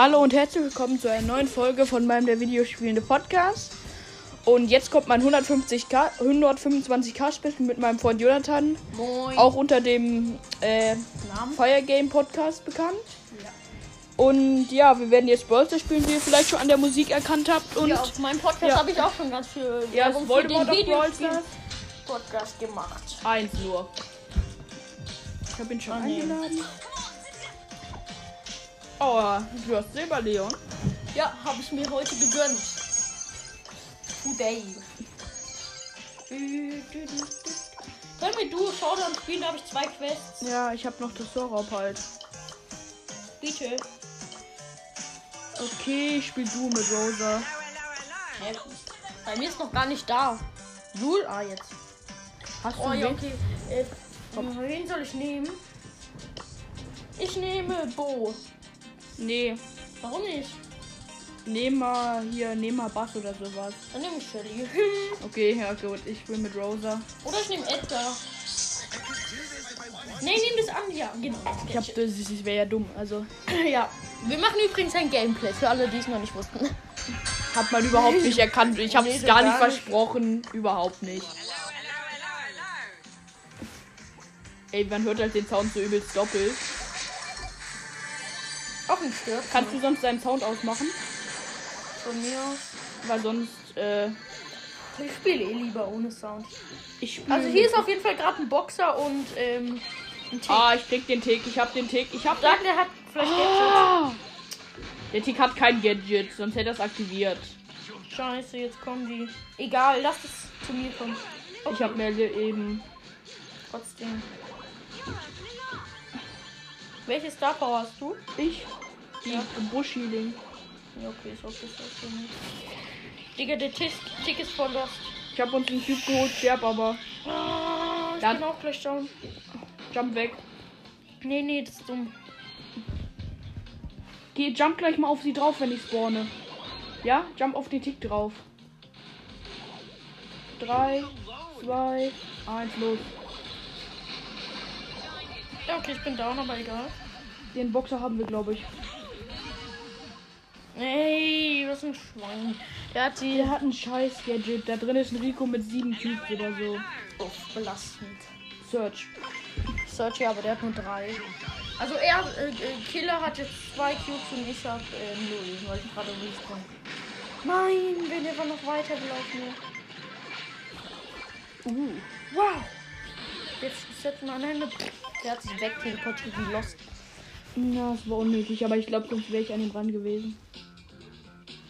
Hallo und herzlich willkommen zu einer neuen Folge von meinem der Videospielende Podcast. Und jetzt kommt mein 150k, 125k Special mit meinem Freund Jonathan, Moin. auch unter dem äh? Fire Game Podcast bekannt. Ja. Und ja, wir werden jetzt Brawler spielen, wie ihr vielleicht schon an der Musik erkannt habt. Und ja, auf meinem Podcast Ja. habe ich auch schon ganz viel Ja, Werbung für den Videospiel. Podcast gemacht. eins nur. Ich habe ihn schon Ah, nee. Oh, du hast Silberleon. Ja, habe ich mir heute gegönnt. Today. Können wir du Showdown spielen? Da habe ich zwei Quests. Ja, ich habe noch das Sorab halt. Bitte. Okay, ich spiel du mit Rosa. Hä? Bei mir ist noch gar nicht da. Jul? Ah, jetzt. Hast du Oh ja, okay. Äh, wen soll ich nehmen? Ich nehme Bo. Nee, Warum nicht? nehm mal hier, nehm mal Bass oder sowas. Dann nehme ich Shelly. Okay, ja gut, ich spiel mit Rosa. Oder ich nehme Edgar. Nee, nimm das an. Ja, genau. Ich hab, das, das wäre ja dumm. Also, Ja. Wir machen übrigens ein Gameplay für alle, die es noch nicht wussten. hat man überhaupt nicht erkannt. Ich hab's Nee, so gar nicht gar nicht. versprochen. Überhaupt nicht. Ey, man hört halt den Sound so übelst doppelt. Auch nicht stört. Kannst du sonst deinen Sound ausmachen? von mir. Weil sonst, äh, Ich spiele eh lieber ohne Sound. ich spiele. Also hier ist auf jeden Fall gerade ein Boxer und ähm, ein Tick. Ah, ich krieg den Tick. Ich hab den Tick. Ich hab Sagt, der hat vielleicht Ah! Der Tick hat kein Gadget, sonst hätte er es aktiviert. Scheiße, jetzt kommen die. Egal, lass es zu mir kommen. Ich habe mir eben. Trotzdem. Welche Star Power hast du? Ich? Die Ja. Busch-Healing. Ja, okay, ist okay, ist okay. Digga, der Tick, Tick ist voll lost. Ich habe uns einen Typ geholt, sterb aber. Ah, ich Dann- bin auch gleich down. Jump weg. Nee, nee, das ist dumm. Geh, jump gleich mal auf sie drauf, wenn ich spawne. Ja, jump auf den Tick drauf. 3, 2, 1, los. Ja, okay, ich bin down, aber egal. Den Boxer haben wir, glaube ich. Ey, was ein Schwein. Der hat die Der hat ein scheiß Gadget. Da drin ist ein Rico mit 7 Cubes oder so. oh, belastend. Search. Search, ja, aber der hat nur drei. Also er, äh, äh, Killer hat jetzt zwei Cubes und ich hab äh, null, weil ich gerade respawn. Nein, wenn der war noch weitergelaufen. wäre. Uh. Wow. Jetzt ist jetzt mal eine. Der hat sich wegteleportiert wie Lost. Na, das war unnötig, aber ich glaube, sonst wäre ich an ihm dran gewesen.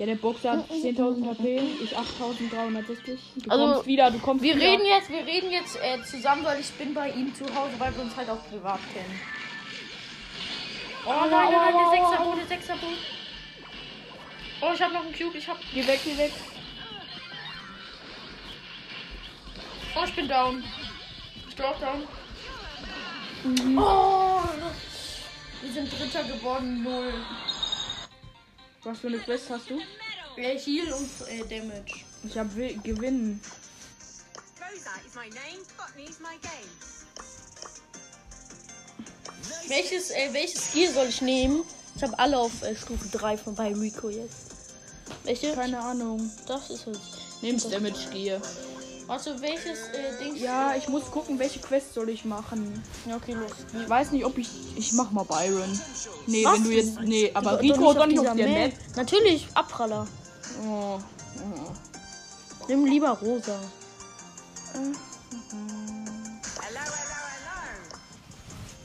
Ja, der Boxer hat 10.000 HP, ich 8.360. Du Also, kommst wieder, du kommst Wir wieder. reden jetzt, wir reden jetzt äh, zusammen, weil ich bin bei ihm zu Hause, weil wir uns halt auch privat kennen. Oh nein, nein, nein, der Sechserbo, der Sechserbo. Oh, ich hab noch einen Cube, ich hab. Geh weg, geh weg. Oh, ich bin down. Ich bin auch down. Oh, wir sind Dritter geworden, null. Was für eine Quest hast du? Äh, Heal und äh, Damage. Ich hab Wi- Gewinnen. Rosa is my name, Botany is my game. Welches, äh, welches Skill soll ich nehmen? Ich habe alle auf äh, Stufe 3 von bei Rico jetzt. Welche? Keine Ahnung. Das ist es. Nimmst Damage gehe. Also welches äh, Ding? Ja, ich muss gucken, welche Quest soll ich machen. Ja, okay, los. Ich weiß nicht, ob ich. Ich mach mal Byron. Nee, Was? wenn du jetzt. Nee, aber Doch- Rico auf doch nicht dieser auf der Map. Natürlich, Abpraller. Oh. oh. Nimm lieber rosa. Hello.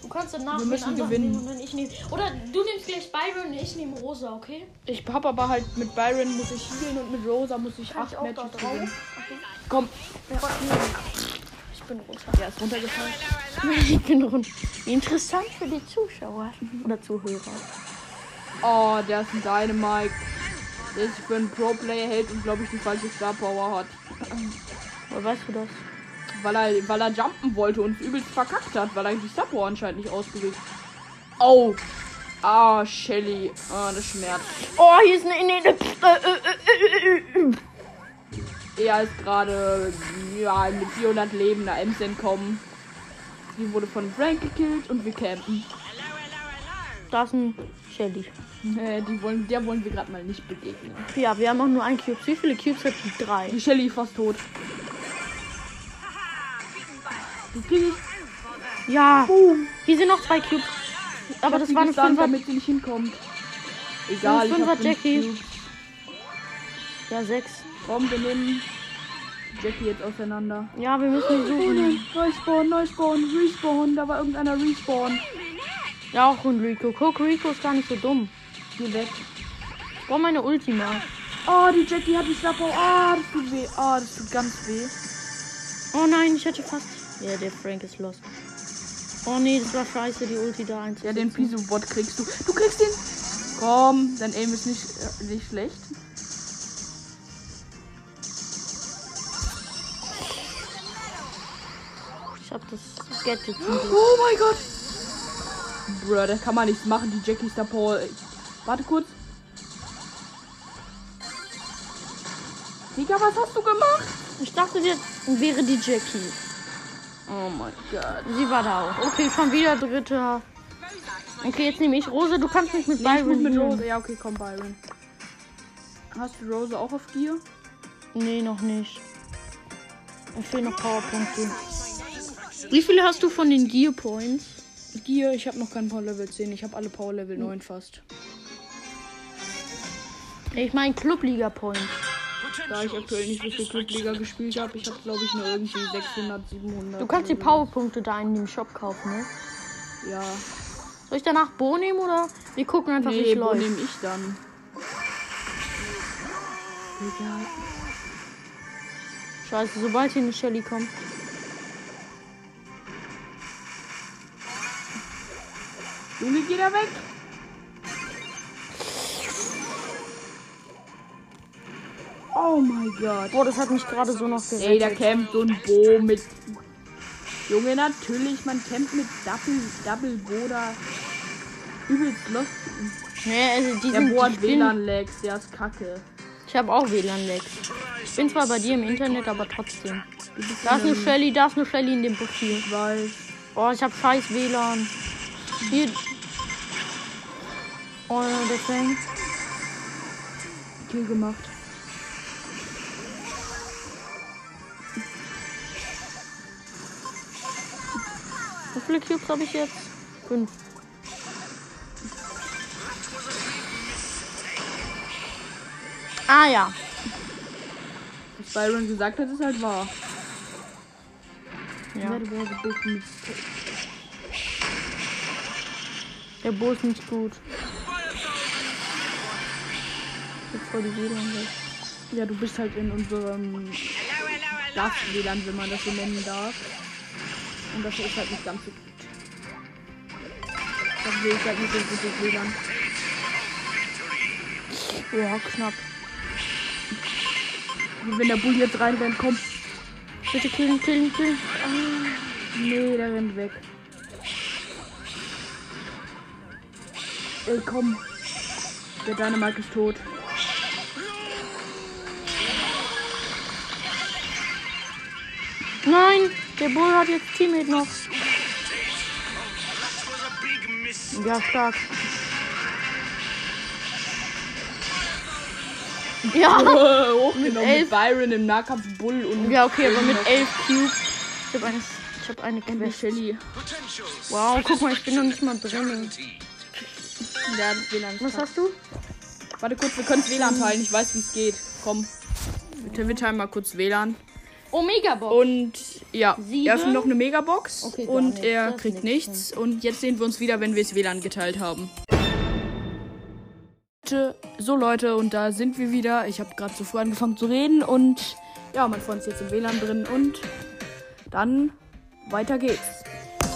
Du kannst danach Wir müssen gewinnen. und dann ich nehme. Oder du nimmst gleich Byron und ich nehme rosa, okay? Ich hab aber halt mit Byron muss ich healen und mit Rosa muss ich Kann 8 ich Matches gewinnen. Komm. Ich bin rosa. Ja, ist runtergefallen. Ich bin runter. Interessant für die Zuschauer oder Zuhörer. Oh, der ist ein Dynamite. Der sich für einen Pro-Player hält und glaube ich die falsche Star Power hat. Woher weißt du das? Weil er, weil er jumpen wollte und übelst verkackt hat, weil er die Star Power anscheinend nicht ausgerüstet Oh. Ah, Shelly. Ah, das schmerzt. Oh, hier ist eine. eine, eine äh, äh, äh, äh, Er ist gerade ja, mit 400 Leben einer Ems entkommen. Die wurde von Frank gekillt und wir campen. da ist ein Shelly. Nee, die wollen, der wollen wir gerade mal nicht begegnen. Ja, wir haben auch nur ein Cube. Wie viele Cubes hat die? Drei. Die Shelly ist fast tot. Die krieg ich. Ja. Hier sind noch zwei Cubes. Aber das Die war eine Fünfer. damit sie nicht hinkommt. Egal, ich Fünfer Jackie. Ja, sechs. Komm, wir nehmen Jackie jetzt auseinander. Ja, wir müssen Oh suchen. nein, Neuspawn, Neuspawn, Respawn. Da war irgendeiner Respawn. Ja, auch ein Rico. Guck, Rico ist gar nicht so dumm. Geh weg. Ich brauche meine Ultima. Oh, die Jackie hat die Schlapper. Ah, das tut weh. Ah, das tut ganz weh. Oh nein, ich hätte fast. Ja, der Frank ist lost. Oh nee, das war scheiße, die Ulti da einzusetzen. Ja, den Piso-Bot kriegst du. Du kriegst ihn. Komm, dein Aim ist nicht, äh, nicht schlecht. Ich hab das Gadget Glück. Oh mein Gott. Bruh, da kann man nichts machen. Die Jackie ist da Paul. Warte kurz. Digga, was hast du gemacht? Ich dachte, jetzt wäre die Jackie. Oh mein Gott. Sie war da auch. Okay, schon wieder dritter. Okay, jetzt nehme ich Rose. Du kannst mich mit Nee, ich Byron mit. Rose. Ja, okay, komm, Byron. Hast du Rose auch auf Gear? Nee, noch nicht. Mir fehlen noch Powerpunkte. Wie viele hast du von den Gear Points? Gear, ich habe noch kein Power Level 10. Ich habe alle Power Level 9 fast. Ich meine Clubliga Points. Da ich aktuell nicht so viel Clubliga gespielt habe, ich habe glaube ich nur irgendwie 600, 700. Du kannst die oder so. Powerpunkte da in dem Shop kaufen, ne? Ja. Soll ich danach Bo nehmen oder wir gucken einfach, wie Nee, es wo läuft? nehme ich dann? Digga. Scheiße, sobald hier eine Shelly kommt. Junge, geh da weg! Oh mein Gott. Boah, das hat mich gerade so noch gerettet. Ey, da campt so ein Bo mit. Junge, natürlich, man campt mit Double, Double Bo da. Übelst lost. Nee, also die Der sind Bo hat WLAN-Lags, der ist kacke. Ich habe auch WLAN-Lags. Ich bin zwar bei dir im Internet, aber trotzdem. Da ist in eine Shelly, da ist eine Shelly in dem Profil. Ich weiß. Oh, ich habe scheiß WLAN. Hier. Oh, der Frank. Kill gemacht. Wie viele Cubes habe ich jetzt? Fünf. Ah ja. Was Byron gesagt hat, ist halt wahr. ja. That was a big mistake. Der Bo ist nicht gut. Jetzt voll die WLAN weg. Ja, du bist halt in unserem das WLAN, wenn man das so nennen darf. Und das ist halt nicht ganz so gut. Das sehe ich halt nicht so gut das WLAN. Ja, knapp. Und wenn der Bull jetzt reinrennt, kommt. Bitte killen, killen, killen. Nee, der rennt weg. Ey, komm. Der Dynamite ist tot. Nein, der Bull hat jetzt Teammate noch. Ja, stark. Ja. Hochgenommen elf. mit Byron im Nahkampf Bull und Ja, okay, aber mit elf Cubes. Ich habe eine, ich hab eine mit Quest. Wow, guck mal, ich bin noch nicht mal drin. Ja, WLAN Was hast du? Warte kurz, wir können das WLAN teilen. Ich weiß, wie es geht. Komm. Wir wir teilen mal kurz WLAN. Omega Box. Und ja, Sieben. er öffnet noch eine Megabox Okay, und nichts. er Das kriegt nichts. nichts. Und jetzt sehen wir uns wieder, wenn wir das WLAN geteilt haben. So Leute, und da sind wir wieder. Ich habe gerade so früh angefangen zu reden und ja, mein Freund ist jetzt im WLAN drin und dann weiter geht's.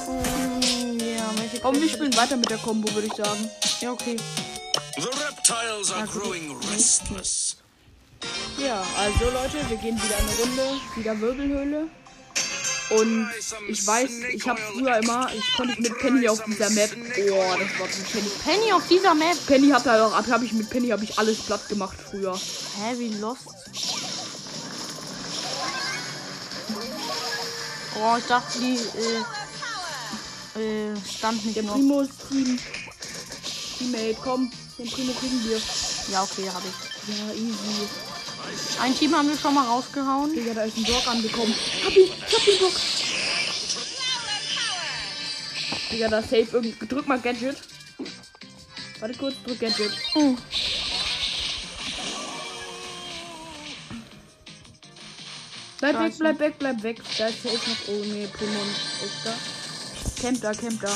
Ähm, ja, welche Komm, wir spielen weiter mit der Combo, würde ich sagen. Ja, okay. The reptiles are growing restless. Ja, also Leute, wir gehen wieder eine Runde, wieder Wirbelhöhle. Und ich weiß, ich habe früher immer, ich konnte mit Penny auf dieser Map. Oh, das war zu Penny. Penny auf dieser Map. Penny hat da auch, habe ich mit Penny habe ich alles platt gemacht früher. Hä, wie lost? Oh, ich dachte, die äh, äh, stand nicht Der noch. Primus Team. Teammate, komm. Den Primo kriegen wir. Ja, okay, habe ich. Ja, easy. Ein Team haben wir schon mal rausgehauen. Digga, da ist ein Block angekommen. Hab ihn, ich hab den Block. Digga, da safe irgendwie. Drück mal Gadget. Warte kurz, drück Gadget. Oh. Bleib weg, Scheiße. bleib weg, bleib weg. Da ist safe noch. Oh nee, Primo ist da. Camp da, camp da.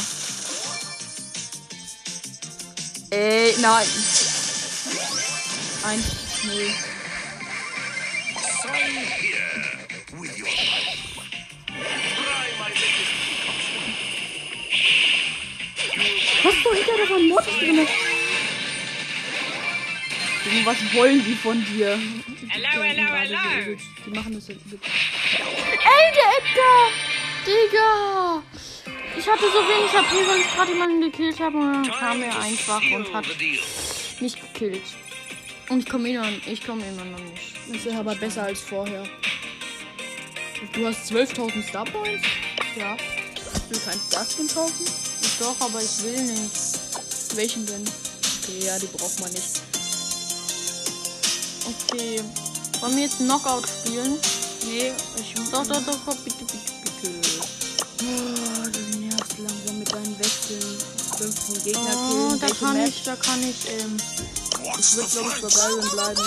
Ey, nein. Eins, null. Was so hinter der von Mod drin? Junge, Was wollen die von dir? Hello, hello, hello. Die machen das jetzt. Ey, der Edgar! Digga! Ich hatte so wenig HP, weil ich gerade jemanden gekillt habe und dann kam er einfach und hat mich gekillt. Und ich komme immer, ich komme immer noch nicht. Das ist aber besser als vorher. Du hast 12.000 Star Points? Ja, Du kannst das Skin kaufen? ich doch, aber ich will nicht. Welchen denn? Okay, ja, die braucht man nicht. Okay. Wollen wir jetzt Knockout spielen? Nee, ich Doch, doch, doch, doch, bitte, bitte, bitte. Oh, du deinen Wechseln. 15 Gegner Oh, killen. da Welche kann Map? ich, da kann ich, ähm, the Wird, glaube ich, bei? Byron bleiben.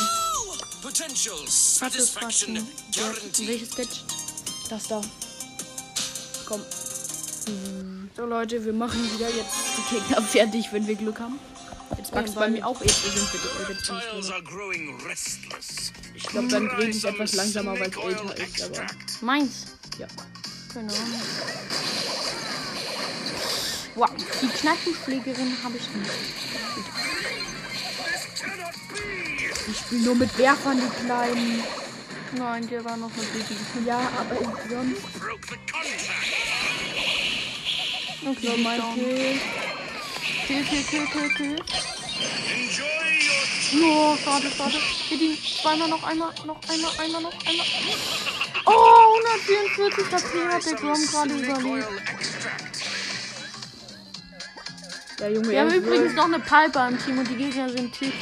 Satisfaction. guaranteed. Welches Gadget? Das da. Komm. So Leute, wir machen wieder jetzt die Gegner fertig, wenn wir Glück haben. Jetzt wächst bei weil- mir auch jetzt sind bin ich. Ich glaube, dann dreht es etwas langsamer, weil es älter ist, aber Meins. ja. Genau. Wow, die Kneipenschlägerin habe ich nicht. Ich spiele nur mit Werfern, die kleinen. Nein, der war noch eine Baby. Ja, aber sonst the contract. Okay, so mein. Kill. Kill, kill, kill, kill, kill. Enjoy your Oh, schade, schade. Hit ihn zweimal noch einmal, noch einmal, einmal noch einmal. Oh, 144 HP hat der Grom gerade überlebt. Ja, Junge, Wir haben übrigens noch eine Piper im Team und die Gegner sind Tick,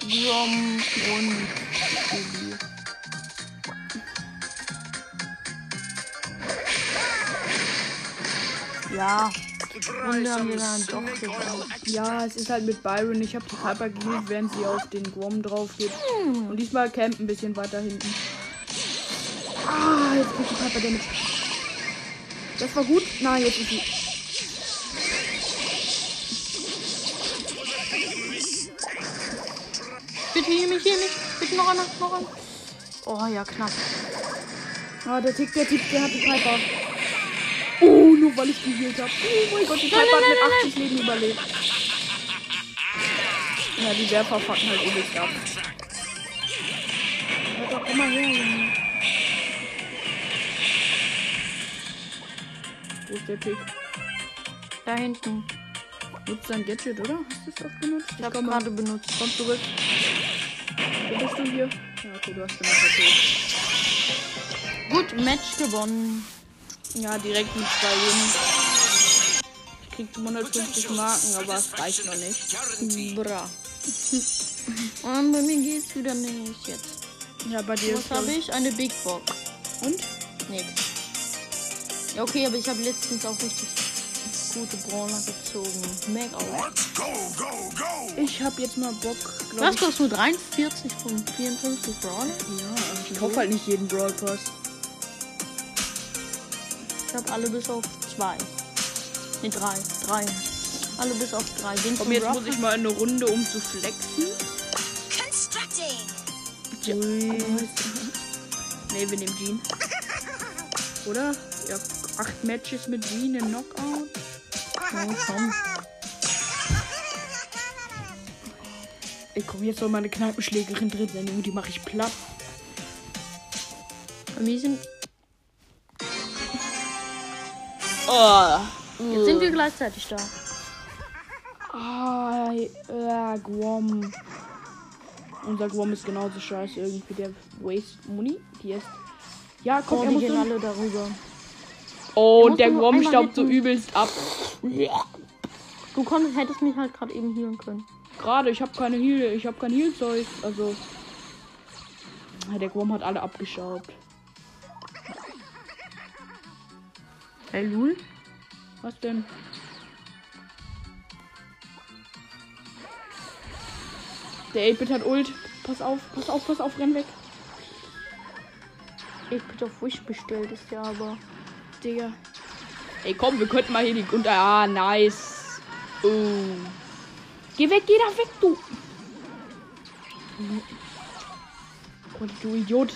Grom und Baby. Ja, Runde haben wir dann doch. Ja, es ist halt mit Byron. Ich habe die Piper gekillt, während sie auf den Grom drauf geht. Hm. Und diesmal camp ein bisschen weiter hinten. Ah, jetzt kriegt die Piper Damage. Das war gut. Nein, jetzt ist sie. Bitte hier mich, hier mich. Bitte noch einmal, noch einmal. Oh ja, knapp. Ah, der Tick, der Tick, der hat die Piper. Oh, nur weil ich geheilt habe. Oh mein Gott, die Piper hat mit 80 Leben überlebt. Ja, die Werfer fucken halt übelst ab. Hört doch immer her, Junge. Wo ist der Tick? Da hinten. Nutzt dein Gadget, oder? Hast du es doch benutzt? Ich habe komm mal. gerade benutzt. Komm zurück. Bist du hier? Ja, okay, du hast gemacht, okay. Gut, Match gewonnen. Ja, direkt mit zwei Wins. Ich krieg 150 Marken, aber es reicht noch nicht. Bra. Und bei mir geht's wieder nicht jetzt. Ja, bei dir Was habe ich? Eine Big Box. Und? Nix. Ja, okay, aber ich habe letztens auch richtig gute Brawler gezogen. Mega. Let's go, go, go. Ich hab jetzt mal Bock, Du ich. doch nur 43 von 54 Brawler. Ja, ich kaufe halt nicht jeden Brawl Pass. Ich habe alle bis auf zwei. Ne, drei. Drei. Alle bis auf drei. Den Komm, jetzt Brawl muss ich mal eine Runde, um zu flexen. Constructing. Ui. Nee, wir nehmen Jean. Oder? Ja, acht Matches mit Jean in Knockout. Oh, komm. Ey, komm, jetzt soll meine Kneipenschlägerin drin sein, Junge, die mache ich platt. Bei mir sind. Oh. Jetzt sind wir gleichzeitig da. Ah, ja, Guam. Unser Guam ist genauso scheiße irgendwie. Der Waste Money. Die ist. Ja, komm, Oh, er muss alle darüber. Oh, Er der einmal staubt so übelst ab. Du konntest, hättest mich halt gerade eben healen können. Gerade, ich habe keine Heal, ich habe kein Heal-Zeug. Also. Der Wurm hat alle abgeschraubt. Hey, Lul? Was denn? Der 8-Bit hat Ult. Pass auf, pass auf, pass auf, renn weg. Ich bin auf Wish bestellt, ist ja aber. Digga. Ey, komm, wir könnten mal hier die unter. Ah, nice. Oh. Geh weg, geh da weg, du. Oh, du Idiot.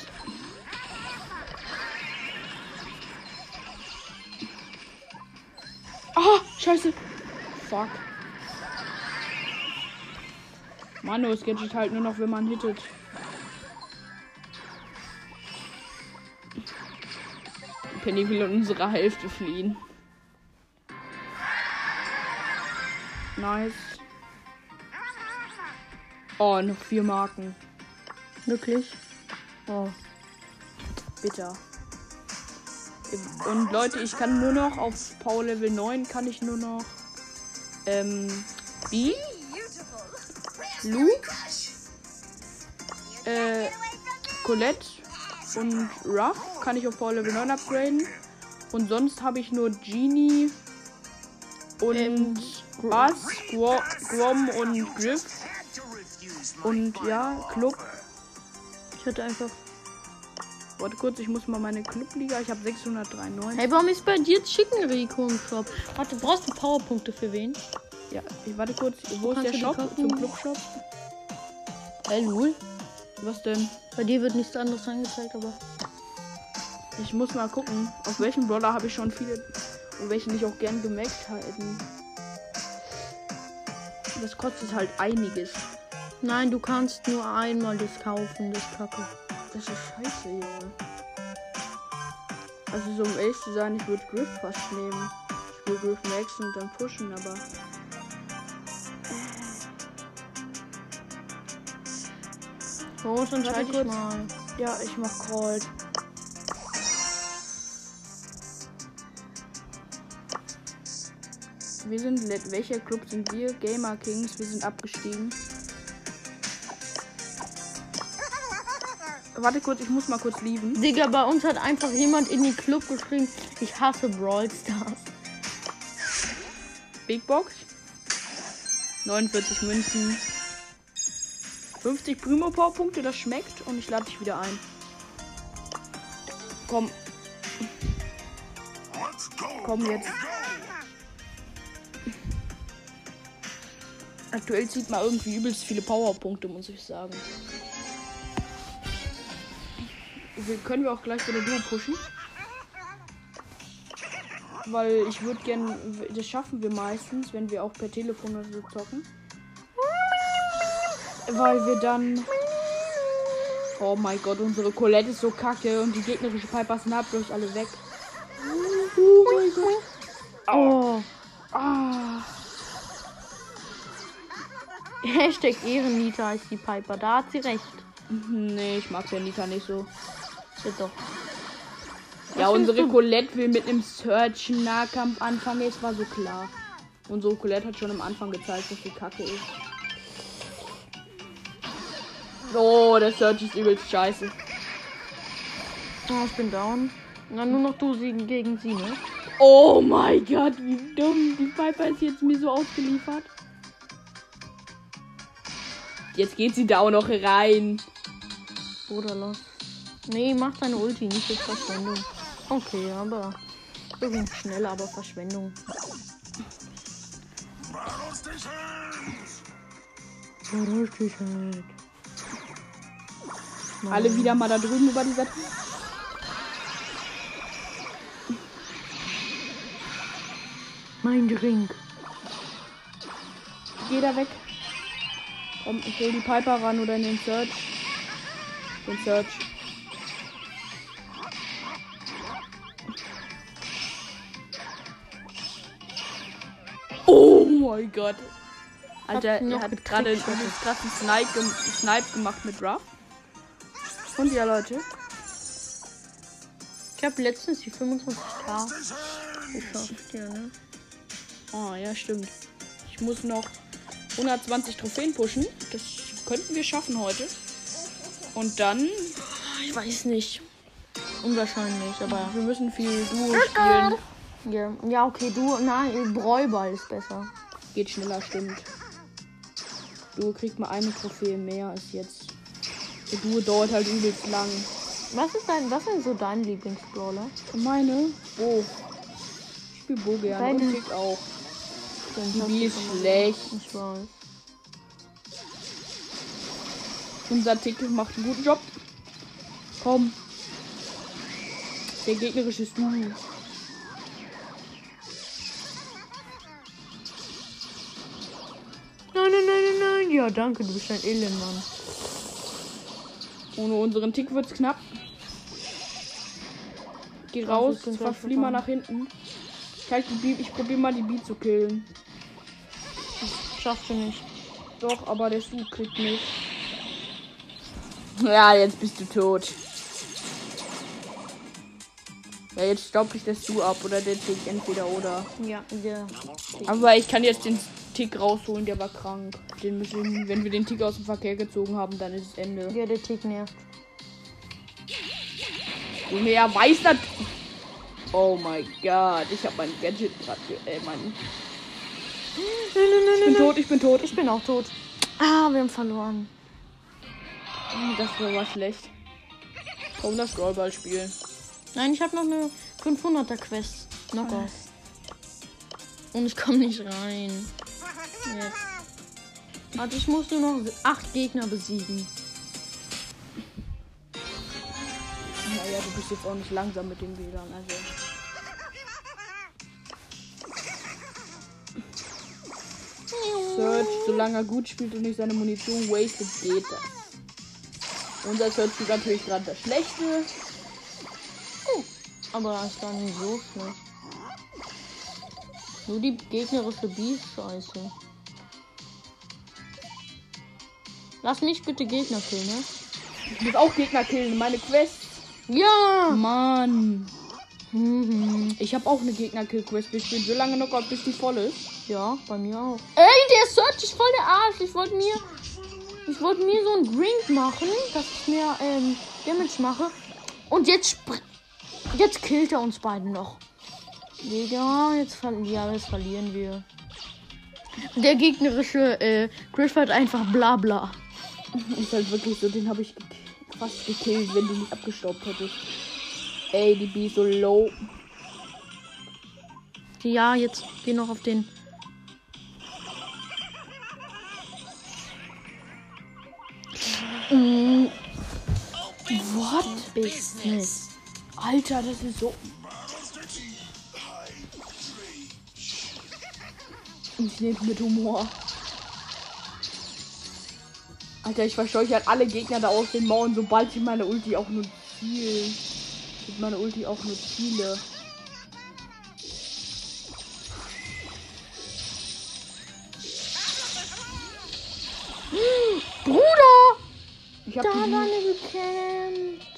Ah, scheiße. Fuck. Mano, es geht halt nur noch, wenn man hittet. Penny will in unsere Hälfte fliehen. Nice. Oh, noch vier Marken. Wirklich? Oh. Bitter. Und Leute, ich kann nur noch auf Power Level 9 kann ich nur noch ähm, B, Lu, äh, Colette und Ruff kann ich auf Power Level 9 upgraden. Und sonst habe ich nur Genie und Ähm, Bass, Gro- Grom und Griff. Und ja, Club. Ich hatte einfach. Warte kurz, ich muss mal meine Clubliga. Ich habe 693. Hey, warum ist bei dir Chicken Rico im Shop? Warte, brauchst du Powerpunkte für wen? Ja, ich warte kurz. Wo ist der Shop? kaufen? Zum Clubshop? Hey, Lul? Was denn? Bei dir wird nichts anderes angezeigt, aber. Ich muss mal gucken, auf welchen Brawler habe ich schon viele und welchen ich auch gern gemerkt halten. Das kostet halt einiges. Nein, du kannst nur einmal das kaufen, das Kacke. Das ist scheiße, Junge. Also so um ehrlich zu sein, ich würde Griff fast nehmen. Ich will Griff maxen und dann pushen, aber. Warte schalte ich kurz. mal. Ja, ich mach Cold. Wir sind let welcher Club sind wir? Gamer Kings, wir sind abgestiegen. Warte kurz, ich muss mal kurz lieben. Digga, bei uns hat einfach jemand in die Club geschrieben, ich hasse Brawl Stars. Big Box. 49 Münzen. 50 Primo Powerpunkte, das schmeckt und ich lade dich wieder ein. Komm, komm jetzt. Aktuell zieht man irgendwie übelst viele Powerpunkte, muss ich sagen. Wir können wir auch gleich wieder Duo pushen. Weil ich würde gern, das schaffen wir meistens, wenn wir auch per Telefon oder so zocken. Weil wir dann. Oh mein Gott, unsere Colette ist so kacke und die gegnerische Piper snappt euch alle weg. Oh mein Gott. Oh. Ah. Hashtag Ehrenmieter ist die Piper, da hat sie recht. Nee, ich mag den Nita nicht so. Ja, doch. Ja, Was unsere? Colette will mit einem Search einen Nahkampf anfangen. Es war so klar. Unsere Colette hat schon am Anfang gezeigt, dass sie kacke ist. Oh, der Search ist übelst scheiße. Oh, ich bin down. Na, nur noch du siegen gegen sie, ne? Oh mein Gott, wie dumm. Die Piper ist jetzt mir so ausgeliefert. Jetzt geht sie da auch noch rein. Oder los. Nee, mach deine Ulti, nicht jetzt Verschwendung. Okay, aber. Irgendwie schnell, aber Verschwendung. Alle wieder mal da drüben über dieser. Mein Drink. Geh da weg. Komm, ich hol die Piper ran oder in den Search. Den Search. Oh mein Gott. Alter, er hat gerade einen krassen Snipe, gem Snipe gemacht mit Ruff. Und ja, Leute. Ich habe letztens die 25k geschafft, ja, ne? Oh, ja, stimmt. Ich Ich muss noch 120 Trophäen pushen. Das könnten wir schaffen heute. Und dann, Ich weiß nicht. Unwahrscheinlich, aber. wir müssen viel Duo spielen. Ja, ja okay, du. Nein, Bräuball ist besser. Geht schneller, stimmt. Duo kriegt mal eine Trophäe mehr als jetzt. Der Duo dauert halt übelst lang. Was ist dein, was ist so dein Lieblingsbrawler? Meine? Bo. Ich spiel Bo gerne. Deine- Und Tick auch. Die ist schlecht. Ich weiß. Unser Tick macht einen guten Job. Komm. Der gegnerische ist du. Nein, nein, nein, nein, nein. Ja, danke, du bist ein Elendmann. Ohne unseren Tick wird's knapp. Geh raus, verflieh mal nach hinten. Ich, halt die Bi ich probier mal die Bi zu killen. Schaffst du nicht. Doch, aber der Su kriegt nicht. Ja, jetzt bist du tot. Ja, jetzt staubt dich der Su ab oder der Tick, entweder oder. Ja, ja. Aber ich kann jetzt den Tick rausholen, der war krank. Den müssen, wenn wir den Tick aus dem Verkehr gezogen haben, dann ist es Ende. Ja, der Tick nervt. Junge, er weiß das. Oh mein Gott, ich habe mein Gadget gerade. ge- Äh, mein. Nein, nein, nein, Ich bin tot, ich bin tot. Ich bin auch tot. Ah, wir haben verloren. Das war schlecht. Komm, das Rollball spielen. Nein, ich habe noch eine 500er Quest. Knockout. Und ich komme nicht rein. Jetzt. Warte, ich muss nur noch acht Gegner besiegen. Naja, du bist jetzt auch nicht langsam mit dem WLAN, also. Search, solange er gut spielt und nicht seine Munition wastet, geht das. Unser Search spielt natürlich gerade das Schlechte. Aber es war nicht so schlecht. Nur die gegnerische B ist scheiße. Lass mich bitte Gegner killen, ne? Ich muss auch Gegner killen, meine Quest. Ja! Mann. Mhm. Ich habe auch eine Gegner-Kill-Quest. Wir spielen so lange Knockout, bis die voll ist. Ja, bei mir auch. Ey, der Search ist voll der Arsch. Ich wollte mir. Ich wollte mir so ein Drink machen, dass ich mir ähm, Damage mache. Und jetzt Jetzt killt er uns beiden noch. Digga, jetzt, ver ja, jetzt verlieren wir. Der gegnerische äh, Griff hat einfach bla bla. Ist halt wirklich so, den habe ich fast gekillt, wenn du nicht abgestaubt hättest. Ey, die B so low. Ja, jetzt geh noch auf den. Mm, What? Business. Alter, das ist so. Ich nehme mit Humor. Alter, ich verscheuche halt alle Gegner da aus den Mauern, sobald ich meine Ulti auch nur ziel. Mit meiner Ulti auch nur ziele. Bruder! Ich hab Da die war eine gekämpft.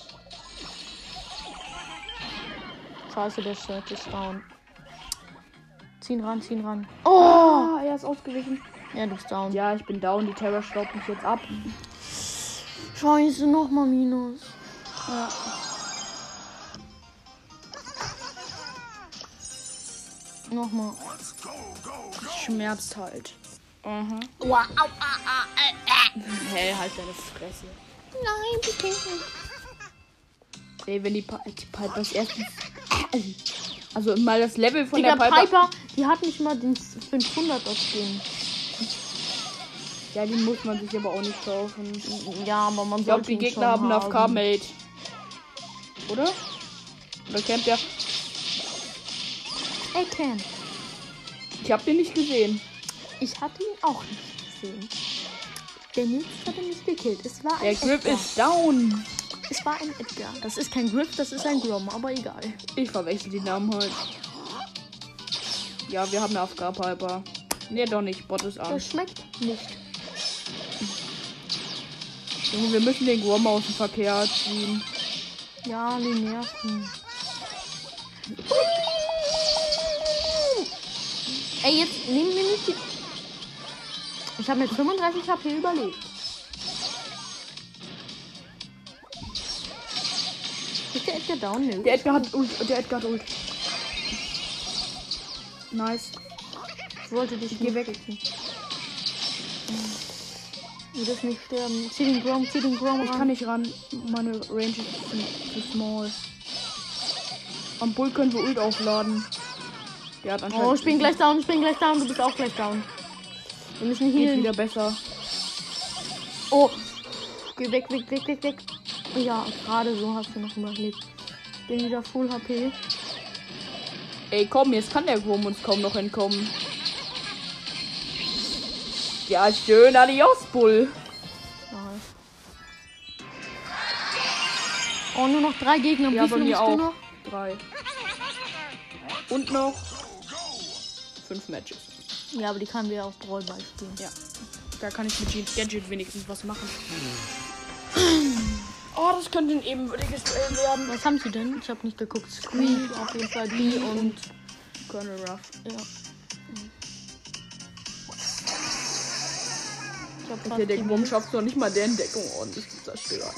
Scheiße, der Shirt ist down. Ziehen ran, ziehen ran. Oh, er ist ausgewichen. Ja, du bist down. Ja, ich bin down. Die Terror staubt mich jetzt ab. Scheiße, nochmal Minus. Ja. Nochmal. Schmerzt halt. Mhm. Wow, au. Hä, halt deine Fresse. Nein, bitte. Ey, wenn die, Pi- die Piper das erste. Also mal das Level von Digga, der Piper. Piper, die hat nicht mal den 500er Skin. Ja, die muss man sich aber auch nicht kaufen. Ja, aber man Ich glaube, sollte die ihn Gegner schon haben eine AFK-Mate. Oder? Oder kennt der? Kann. Ich habe den nicht gesehen. Ich hatte ihn auch nicht gesehen. Der Nils hatte mich gekillt. Es war ein Der Grip Edgar. ist down. Es war ein Edgar. Das ist kein Griff, das ist ein Grom, aber egal. Ich verwechsel die Namen halt. Ja, wir haben eine AFK-Piper. Nee, doch nicht. Bot ist an. Das schmeckt nicht. Junge, wir müssen den Grom aus dem Verkehr ziehen. Ja, die nerven. Ey, jetzt nehmen wir nicht die. Ich habe mit 35 HP überlebt. Ist der Edgar down? Nö. Der Edgar hat Ult. Der Edgar hat Ult. Nice. Ich wollte dich nicht weg. Du wirst nicht sterben. Zieh den Grom, zieh den Grom Ich an. kann nicht ran. Meine Range ist zu small. Am Bull können wir Ult aufladen. Hat anscheinend. Oh, ich bin gleich down, ich bin gleich down. Du bist auch gleich down. Wir müssen Geht healen. wieder besser. Oh. Geh weg, weg, weg, weg, weg. Ja, gerade so hast du noch überlebt. Bin wieder Full HP. Ey, komm, jetzt kann der Grom uns kaum noch entkommen. Ja, schön, adios, Bull. Oh, nur noch drei Gegner. Ja, Wie viele musst auch. du noch? Drei. Und noch fünf Matches. Ja, aber die kann wir auf Brawlball spielen. Ja. Da kann ich mit Jeans Gadget wenigstens was machen. Oh, das könnte ein ebenwürdiges Duell werden. Was haben sie denn? Ich habe nicht geguckt. Squeak, auf jeden Fall B und Colonel Ruff. ja. Ich hab Okay, der die Wurm schafft doch nicht mal der Entdeckung ordentlich zu zerstören.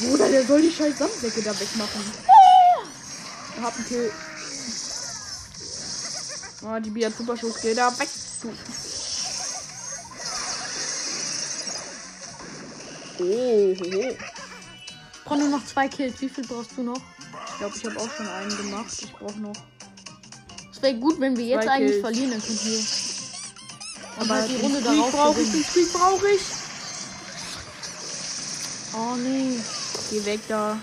Bruder, der soll die scheiß Sandsäcke da wegmachen. Er hat einen Kill. Ah, die hat super Schuss. Geh da weg. Du. Oh. Ich brauche nur noch zwei Kills. Wie viel brauchst du noch? Ich glaube, ich habe auch schon einen gemacht. Ich brauche noch. Es wäre gut, wenn wir jetzt Zwei eigentlich Kills. verlieren, dann könnt ihr. Aber halt die Runde darauf brauche ich. Den Squeak brauche ich. Oh nee. Geh weg da.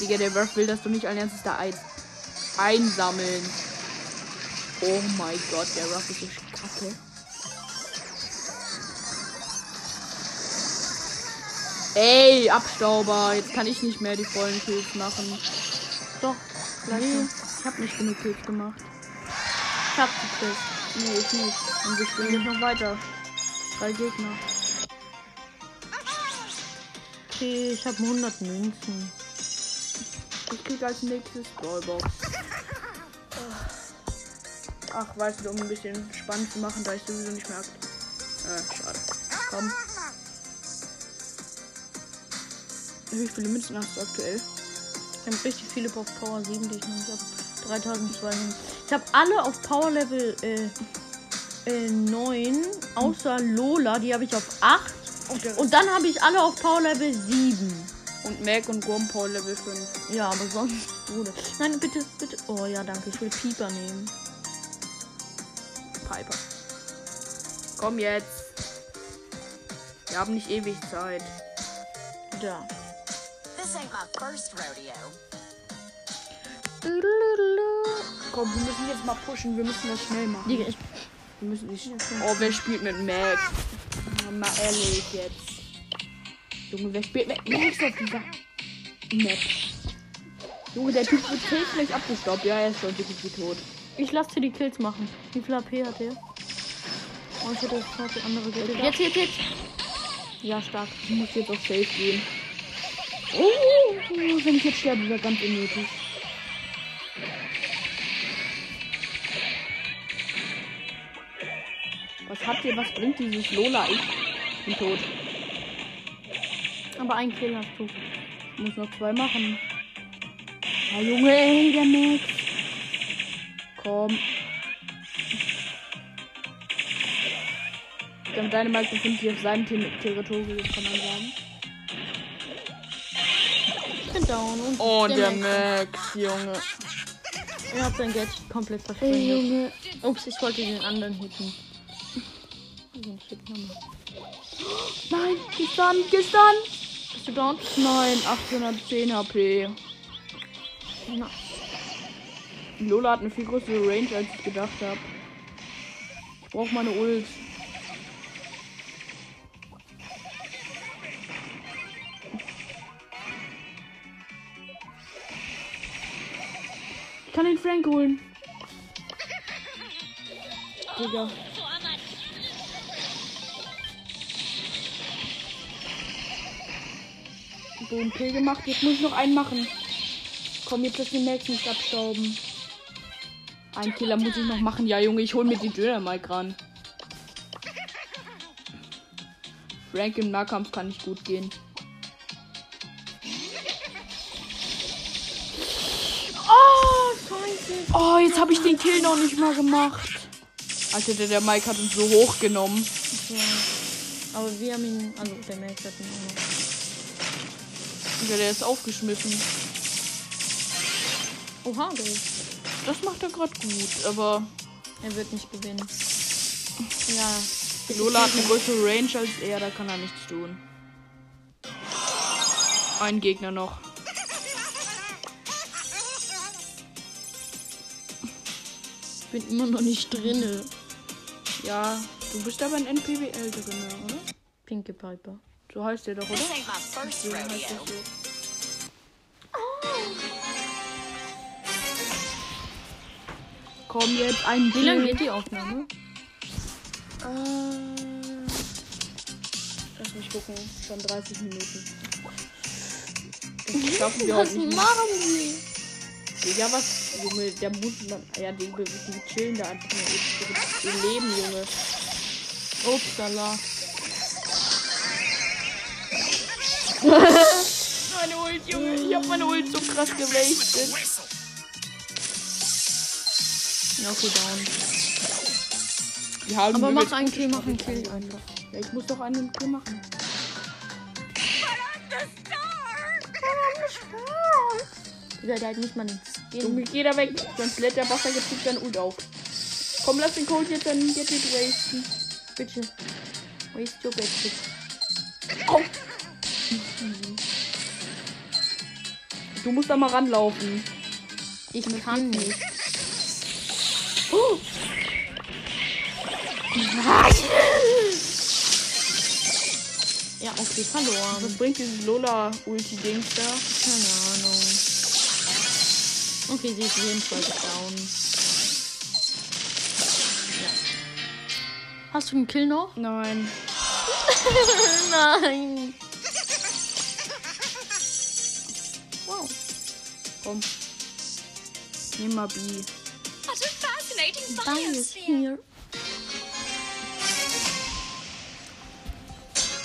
Digga, der Ruff will, dass du nicht allen Ernstes da ein einsammeln. Oh mein Gott, der Ruff ist so kacke. Ey, Abstauber. Jetzt kann ich nicht mehr die vollen Kills machen. Doch. Gleich Nee, ich habe nicht genug Kills gemacht. Ich hab die Kills. Nee, ich nicht. Und wir spielen jetzt noch weiter. Drei Gegner. Okay, ich habe 100 Münzen. Ich krieg als nächstes Ballbox. Ach, weißt du, um ein bisschen spannend zu machen, da ich sowieso nicht mehr. Äh, schade. Komm. Wie viele Münzen hast du aktuell? Ich habe richtig viele auf Power 7, die ich noch nicht habe. 3200. Ich habe alle auf Power Level äh, äh, 9, außer Lola, die habe ich auf 8. Und dann habe ich alle auf Power Level 7. Und Mac und Gumpol Level 5. Ja, aber sonst. Bruder. Nein, bitte, bitte. Oh ja, danke. Ich will Pieper nehmen. Piper. Komm jetzt. Wir haben nicht ewig Zeit. Da. Komm, wir müssen jetzt mal pushen. Wir müssen das schnell machen. Digga, ich. Wir müssen nicht. Oh, wer spielt mit? Oh, mal ehrlich jetzt. Junge, wer spielt mit Max auf dieser Map? Junge, der Typ wird safe gleich abgestaubt. Ja, er ist schon wirklich tot. Ich lasse dir die Kills machen. Wie viel AP hat er? Oh, ich hätte das noch die andere getötet. Jetzt, jetzt, jetzt. Ja, stark. Ich muss jetzt auf Safe gehen. Oh, wenn ich jetzt sterbe, wäre ganz unnötig. Was habt ihr? Was bringt dieses Lola? Ich bin tot. Aber ein Kill hast du. Ich muss noch zwei machen. Ah, Junge, ey, der Max. Komm. Der Dynamite befindet sich auf seinem Ter Territorium, kann man sagen. Ich bin down. Und Oh, der Max. Max, Junge. Er hat sein Gadget komplett verschwendet. Junge. Ups, ich wollte den anderen hitten. Den Shit, Mama. Nein, gestern, gestern. Bist du down? Nein, 810 HP. Na. Lola hat eine viel größere Range, als ich gedacht habe. Ich brauche meine Ult. Ich kann den Frank holen. Digga. So einen Kill gemacht. Jetzt muss ich noch einen machen. Komm, jetzt lass den Max nicht abstauben. Ein Killer muss ich noch machen. Ja, Junge, ich hol mir die Döner mal ran. Frank im Nahkampf kann nicht gut gehen. Oh, scheiße. Oh, jetzt habe ich den Kill noch nicht mal gemacht. Alter, der, der Mike hat uns so hochgenommen. Ja. Aber wir haben ihn. Also der Mike hat ihn immer. noch. Ja, der ist aufgeschmissen. Oha, der ist. Das macht er gerade gut, aber Er wird nicht gewinnen. Ja. Lola hat eine größere Range als er, da kann er nichts tun. Ein Gegner noch. Ich bin immer noch nicht drinne. Ja, du bist aber ein NPWL drin, oder? Pinke Piper. So heißt der doch, oder? This ain't my first Ja, heißt das so. Komm jetzt ein Wie lange geht die Aufnahme? Äh, lass mich gucken. Schon 30 Minuten. Das schaffen wir heute nicht. machen die? Digga, was? Junge, der muss man. Ja, die, die chillen da einfach nur ihr Leben, Junge. Upsala. Meine Ult, Junge. Ich hab meine Ult so krass gewastet. Ja, okay, down. Aber mach einen Kill, mach einen. Kill einfach. Ja, ich muss doch einen Kill machen. Dieser, der hat nicht mal Junge, Skin. geh da weg. Sonst lädt der Wasser gefühlt sein Ult auf. Komm, lass den Code jetzt dann jetzt nicht wasten. Bitte. Waste your bitches. Komm. Du musst da mal ranlaufen. Ich kann nicht. Ja, okay, verloren. Was bringt dieses Lola-Ulti-Dings da? Keine Ahnung. Okay, sie ist jedenfalls down. Ja. Hast du einen Kill noch? Nein. Nein. Wow. Komm. Nimm mal B. Bye is here.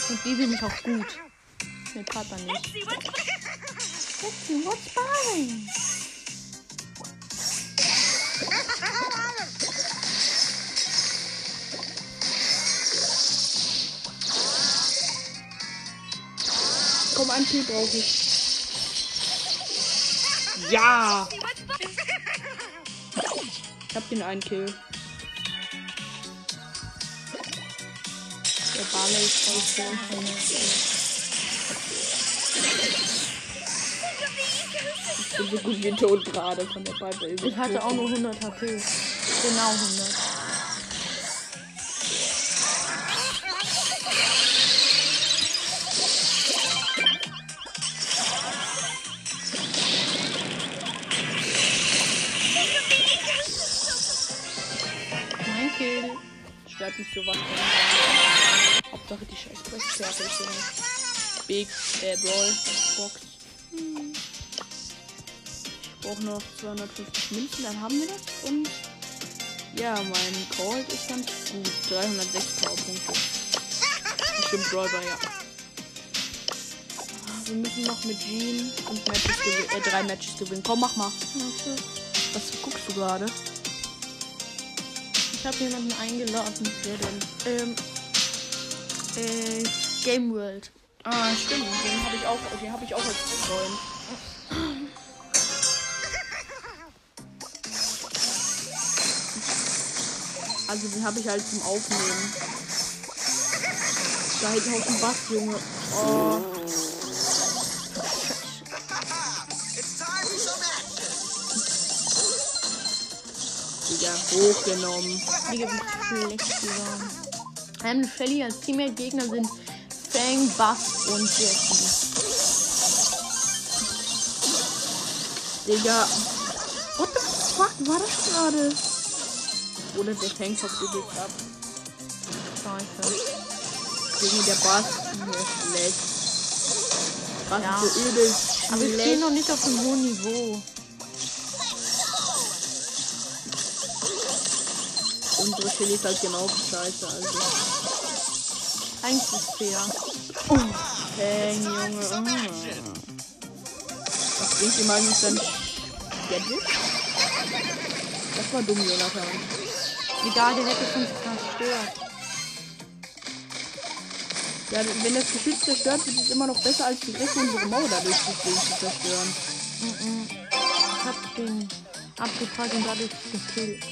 Und die bin ich auch gut. Mit Papa nicht. Let's see what's Let's see what's buying. Komm, ein Kill brauche ich. Ja! Ich hab den einen Kill. Der Barley ist voll schön. Ich bin so gut wie tot gerade von der Piper. Ich hatte auch nur 100 HP. Genau 100. Schreib nicht sowas. Hauptsache die scheiß Quest fertig sind. Big, äh, Brawl, Box. Ich brauche noch 250 Münzen, dann haben wir das. Und ja, mein Cold ist ganz gut. 306 Powerpunkte. Bestimmt Brawler, ja. Ah, Wir müssen noch mit Jean und Matches gewinnen, äh, drei Matches gewinnen. Komm, mach mal. Was guckst du gerade? Ich habe jemanden eingeladen. Wer denn? Ähm, äh, Game World. Ah, stimmt. Den habe ich auch, den habe ich auch als Freund. Also den habe ich halt zum Aufnehmen. Da hinten auf dem Bass, Junge. Oh. Digga, hochgenommen. Digga, wie schlecht die waren. Ähm, Shelly als Teammate-Gegner sind Fang, Buff und Jessie. Digga. What the fuck war das gerade? Oder der Tank hat übelst ab. Scheiße. Gegen der Bass. Ist schlecht. Bass Ja. ist so übelst Aber ich schlecht. stehe noch nicht auf dem hohen Niveau. Unsere Chili ist halt genau scheiße, also. Eigentlich ist fair. Dang, Junge. Mm. Was bringt ihm eigentlich dann Gadget? Das war dumm, Jonathan. Egal, der hätte uns zerstört. Ja, wenn das Geschütz zerstört wird, ist es immer noch besser, als direkt unsere Mauer dadurch zu zu zerstören. Ich hab den abgefragt und dadurch gekillt.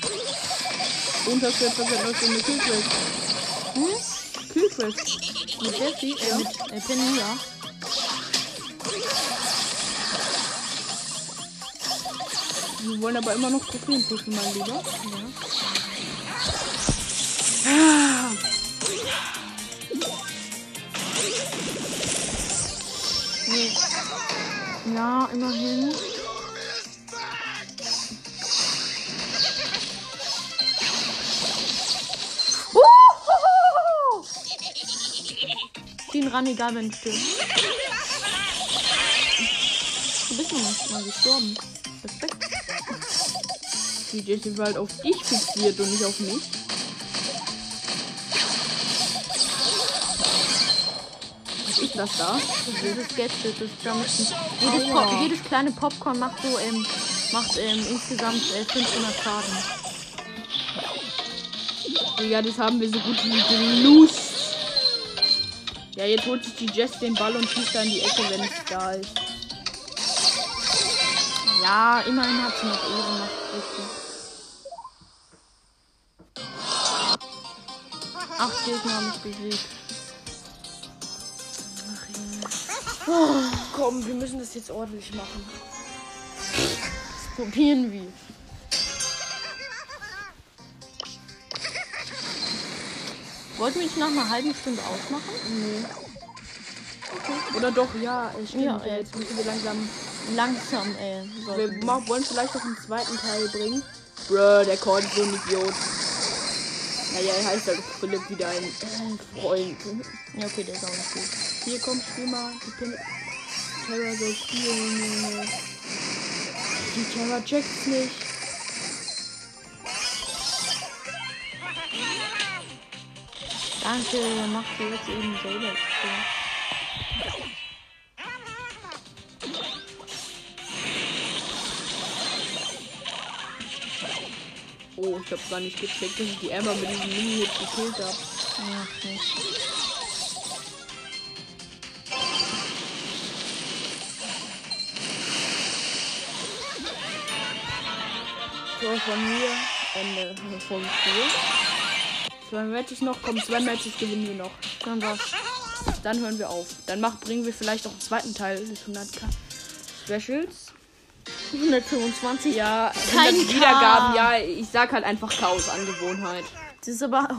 Und du jetzt was für eine Killquest? Hm? Killquest. Mit Jessie? Ja. Mit äh, Penny, ja. Wir wollen aber immer noch Trophäen pushen, mein Lieber. Ja, immerhin. Ran, egal wenn du stirbst. Du bist noch nicht mal gestorben. Respekt. Die Jessie war halt auf dich fixiert und nicht auf mich. Was ist das da? Dieses Gadget ist damit jedes, Pop, jedes kleine Popcorn macht so ähm, macht ähm, insgesamt äh, 500 Schaden. Digga, das haben wir so gut wie gelust. Ja, jetzt holt sich die Jess den Ball und schießt da in die Ecke, wenn es da ist. Ja, immerhin hat sie noch Ehre gemacht. Richtig. Acht Gegner haben mich besiegt. Komm, wir müssen das jetzt ordentlich machen. Probieren wir. Wollten wir nicht nach einer halben Stunde ausmachen? Nee. Oder doch, ja, stimmt. Ja, Ja, jetzt müssen wir langsam. Langsam, ey. Wir sollten wir. ma- wollen vielleicht noch einen zweiten Teil bringen. Bruh, der Cord ist so ein Idiot. Naja, er heißt halt Philipp wieder ein Freund. Ja, okay, der ist auch nicht gut. Hier kommt, spiel mal. Die Terra soll spielen. Die Terra checkt's nicht. Danke, macht sie jetzt eben selber. Oh, ich hab gar nicht gecheckt, dass ich die Emma mit diesem Mini-Hit gekillt hab. Ach, nicht. Tor von mir. Ende von Spiel. Zwei Matches noch, kommen zwei Matches gewinnen wir noch. Dann was. Dann hören wir auf. Dann mach, bringen wir vielleicht auch einen zweiten Teil des 100k Specials. 125. Ja, Kein 100 K. Wiedergaben. Ja, ich sag halt einfach Chaos Angewohnheit. Das ist aber.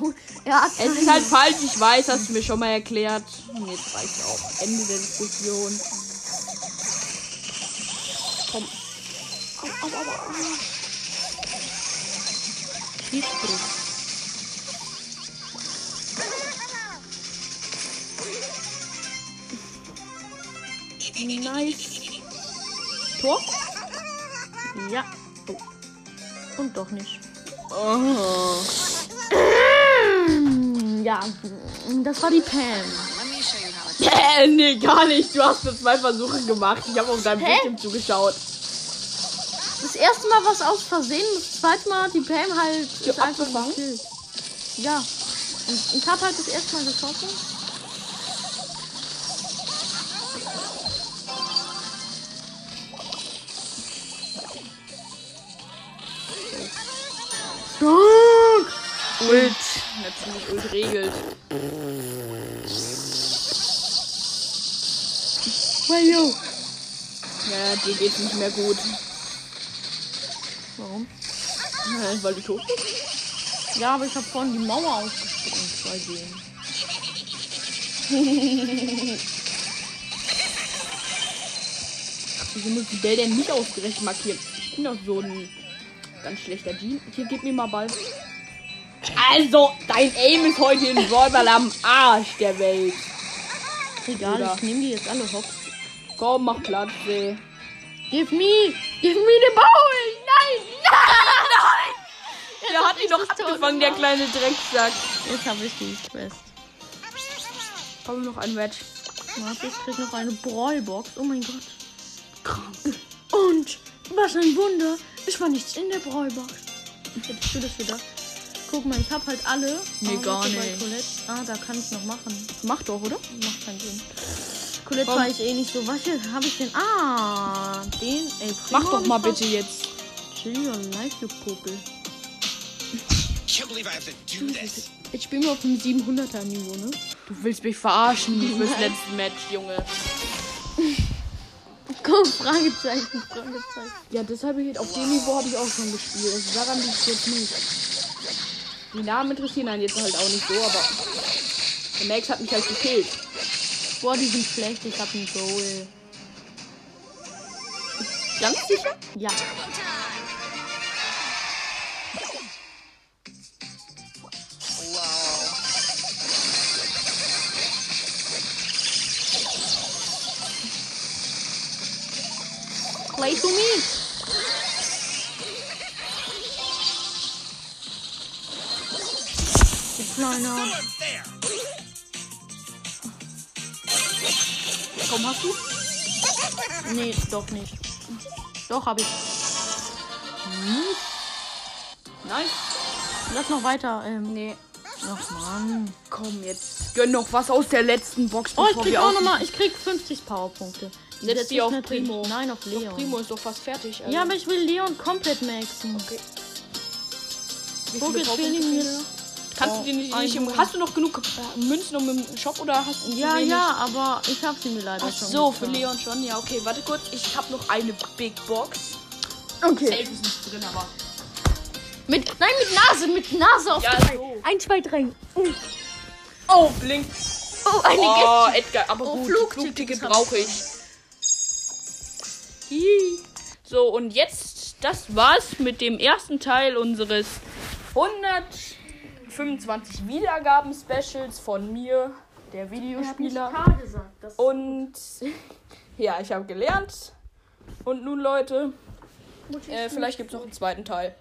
Er hat Es ist halt falsch, ich weiß, hast du mir schon mal erklärt. Und jetzt reicht's auch. Ende der Diskussion. Komm. Au, au, au, au. Schießdruck. Nice. Tor? Ja. Oh. Und doch nicht. Oh. Ja, das war die Pam. Äh, nee, gar nicht. Du hast nur zwei Versuche gemacht. Ich habe auf deinem Hä? Bildschirm zugeschaut. Das erste Mal was aus Versehen, das zweite Mal hat die Pam halt Ja, ist einfach. Ja. Und ich habe halt das erste Mal geschossen. Geht's nicht mehr gut. Warum? Äh, Weil du tot bist. Ja, aber ich habe vorhin die Mauer ausgesprungen bei denen. Wieso muss die Bell denn nicht ausgerechnet markieren? Ich bin doch so ein ganz schlechter Jean. Hier, gib mir mal Ball. Also, dein Aim ist heute in Brawlball am Arsch der Welt. Egal, Bruder. ich nehme die jetzt alle hops. Komm, mach Platz, ey. Give me! Give me the ball! Nein! Nein! Nein! Der hat ihn doch abgefangen, der kleine Drecksack. Jetzt habe ich die Quest. Komm noch ein Match. Warte, ich krieg noch eine Brawlbox. Oh mein Gott. Krank. Und was ein Wunder. Es war nichts in der Brawlbox. Hättest du das wieder? Guck mal, ich hab halt alle. Nee, Ah, gar nicht. Ah, da kann ich noch machen. Mach doch, oder? Macht keinen Sinn. Colette Komm. weiß eh nicht so. Was hier habe ich denn? Ah, den. Ey, Mach doch mal ich bitte jetzt. Chill your life, you Popel. Ich spiele nur auf dem 700er Niveau, ne? Du willst mich verarschen fürs letzte Match, Junge. Komm, Fragezeichen, Fragezeichen. Ja, deshalb ich auf dem Niveau habe ich auch schon gespielt. Also daran liegt es jetzt nicht. Die Namen interessieren einen jetzt halt auch nicht so, aber der Max hat mich halt gekillt. Boah, die sind schlecht. Ich hab einen Goal. Ganz sicher? Ja. Play to me. Du kleiner. Unfair. Komm, hast du? Nee, doch nicht. Doch, hab ich. Nein. Lass noch weiter. Ähm, Nee. ach Mann. Komm, jetzt gönn noch was aus der letzten Box, Oh, ich krieg wir auch auf- nochmal. Ich krieg 50 Powerpunkte. Setz die auf Primo. Nein, auf Leon. Primo ist doch fast fertig. Also. Ja, aber ich will Leon komplett maxen. Okay. Wie viele Powerpunkte mir? kriegst du? Kannst du dir nicht, nicht im, 100. Hast du noch genug äh, Münzen um im Shop oder hast du Ja, wenig? ja, aber ich hab sie mir leider Ach schon. so, für. Leon schon. Ja, okay, warte kurz. Ich habe noch eine Big Box. Okay. Elf ist nicht drin, aber. Mit, nein, mit Nase, mit Nase auf Ja, drei. so. Ein, zwei, drei. Oh, blink. Oh, eine Oh, Edgar, aber Oh, gut. Flugticket brauche ich. Hihi. So, und jetzt, das war's mit dem ersten Teil unseres 125 Wiedergaben-Specials von mir, der Videospieler. gesagt. Und ja, ich habe gelernt. Und nun, Leute, äh, vielleicht gibt es noch einen zweiten Teil.